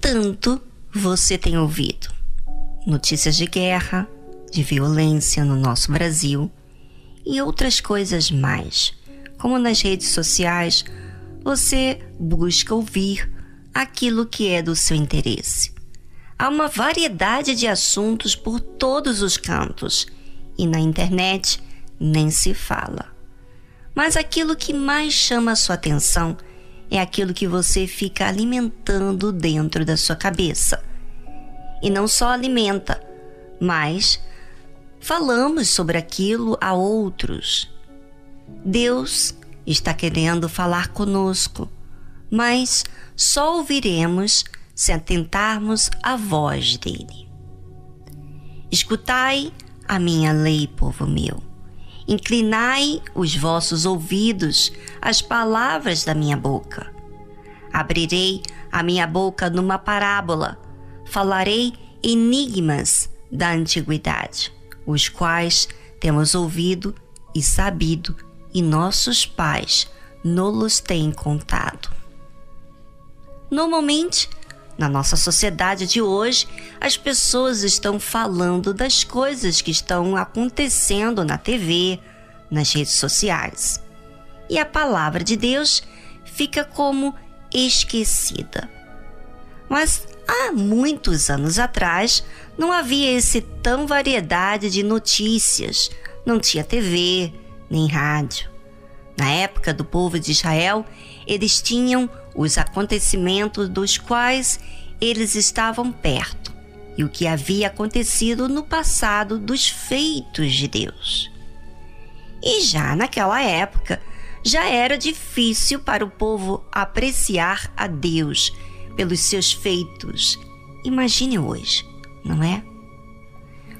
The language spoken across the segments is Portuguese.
tanto você tem ouvido notícias de guerra, de violência no nosso Brasil e outras coisas mais. Como nas redes sociais, você busca ouvir aquilo que é do seu interesse. Há uma variedade de assuntos por todos os cantos e na internet nem se fala. Mas aquilo que mais chama sua atenção é aquilo que você fica alimentando dentro da sua cabeça. E não só alimenta, mas falamos sobre aquilo a outros. Deus está querendo falar conosco, mas só ouviremos se atentarmos à voz dele. Escutai a minha lei, povo meu. Inclinai os vossos ouvidos às palavras da minha boca. Abrirei a minha boca numa parábola, falarei enigmas da antiguidade, os quais temos ouvido e sabido, e nossos pais nos têm contado. Normalmente, na nossa sociedade de hoje, as pessoas estão falando das coisas que estão acontecendo na TV, nas redes sociais. E a palavra de Deus fica como esquecida. Mas há muitos anos atrás não havia esse tão variedade de notícias, não tinha TV, nem rádio. Na época do povo de Israel, eles tinham os acontecimentos dos quais eles estavam perto e o que havia acontecido no passado dos feitos de Deus. E já naquela época, já era difícil para o povo apreciar a Deus pelos seus feitos. Imagine hoje, não é?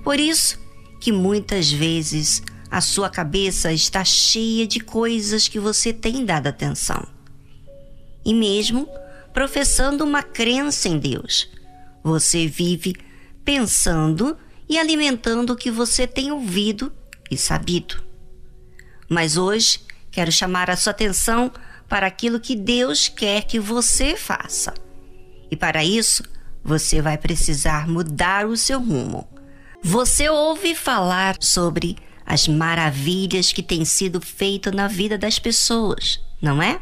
Por isso que muitas vezes a sua cabeça está cheia de coisas que você tem dado atenção. E mesmo professando uma crença em Deus. Você vive pensando e alimentando o que você tem ouvido e sabido. Mas hoje quero chamar a sua atenção para aquilo que Deus quer que você faça. E para isso, você vai precisar mudar o seu rumo. Você ouve falar sobre as maravilhas que têm sido feitas na vida das pessoas, não é?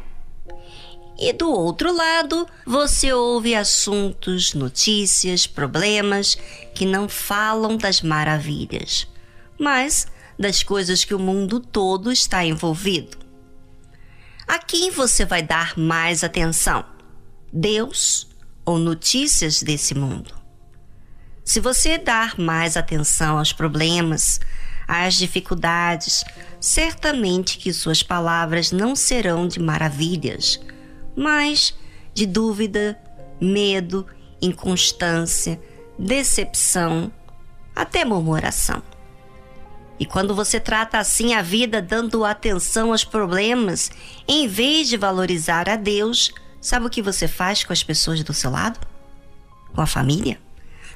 E do outro lado, você ouve assuntos, notícias, problemas que não falam das maravilhas, mas das coisas que o mundo todo está envolvido. A quem você vai dar mais atenção? Deus ou notícias desse mundo? Se você dar mais atenção aos problemas, às dificuldades, certamente que suas palavras não serão de maravilhas mas de dúvida, medo, inconstância, decepção, até murmuração. E quando você trata assim a vida dando atenção aos problemas, em vez de valorizar a Deus, sabe o que você faz com as pessoas do seu lado? Com a família?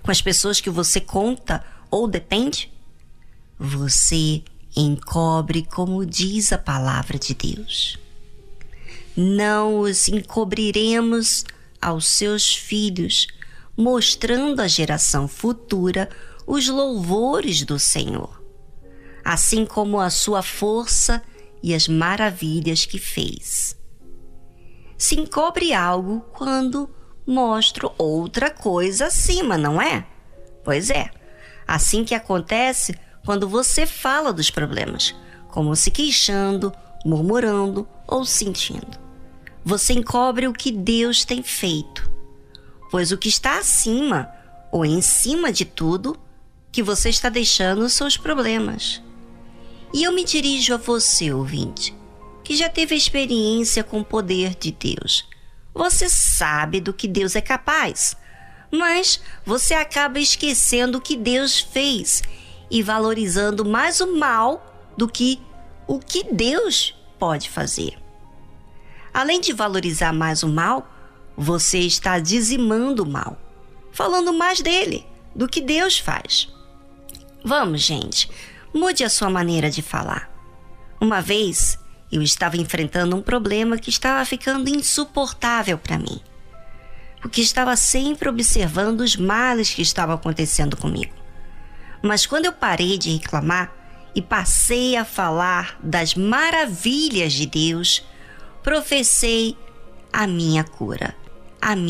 Com as pessoas que você conta ou depende? Você encobre como diz a palavra de Deus não os encobriremos aos seus filhos, mostrando à geração futura os louvores do Senhor, assim como a sua força e as maravilhas que fez. Se encobre algo quando mostro outra coisa acima, não é? Pois é, assim que acontece quando você fala dos problemas, como se queixando, murmurando ou sentindo você encobre o que Deus tem feito. Pois o que está acima ou em cima de tudo, que você está deixando os seus problemas. E eu me dirijo a você, ouvinte, que já teve experiência com o poder de Deus. Você sabe do que Deus é capaz, mas você acaba esquecendo o que Deus fez e valorizando mais o mal do que o que Deus pode fazer. Além de valorizar mais o mal, você está dizimando o mal, falando mais dele do que Deus faz. Vamos, gente, mude a sua maneira de falar. Uma vez eu estava enfrentando um problema que estava ficando insuportável para mim. porque estava sempre observando os males que estavam acontecendo comigo. Mas quando eu parei de reclamar e passei a falar das maravilhas de Deus, professei a minha cura, a minha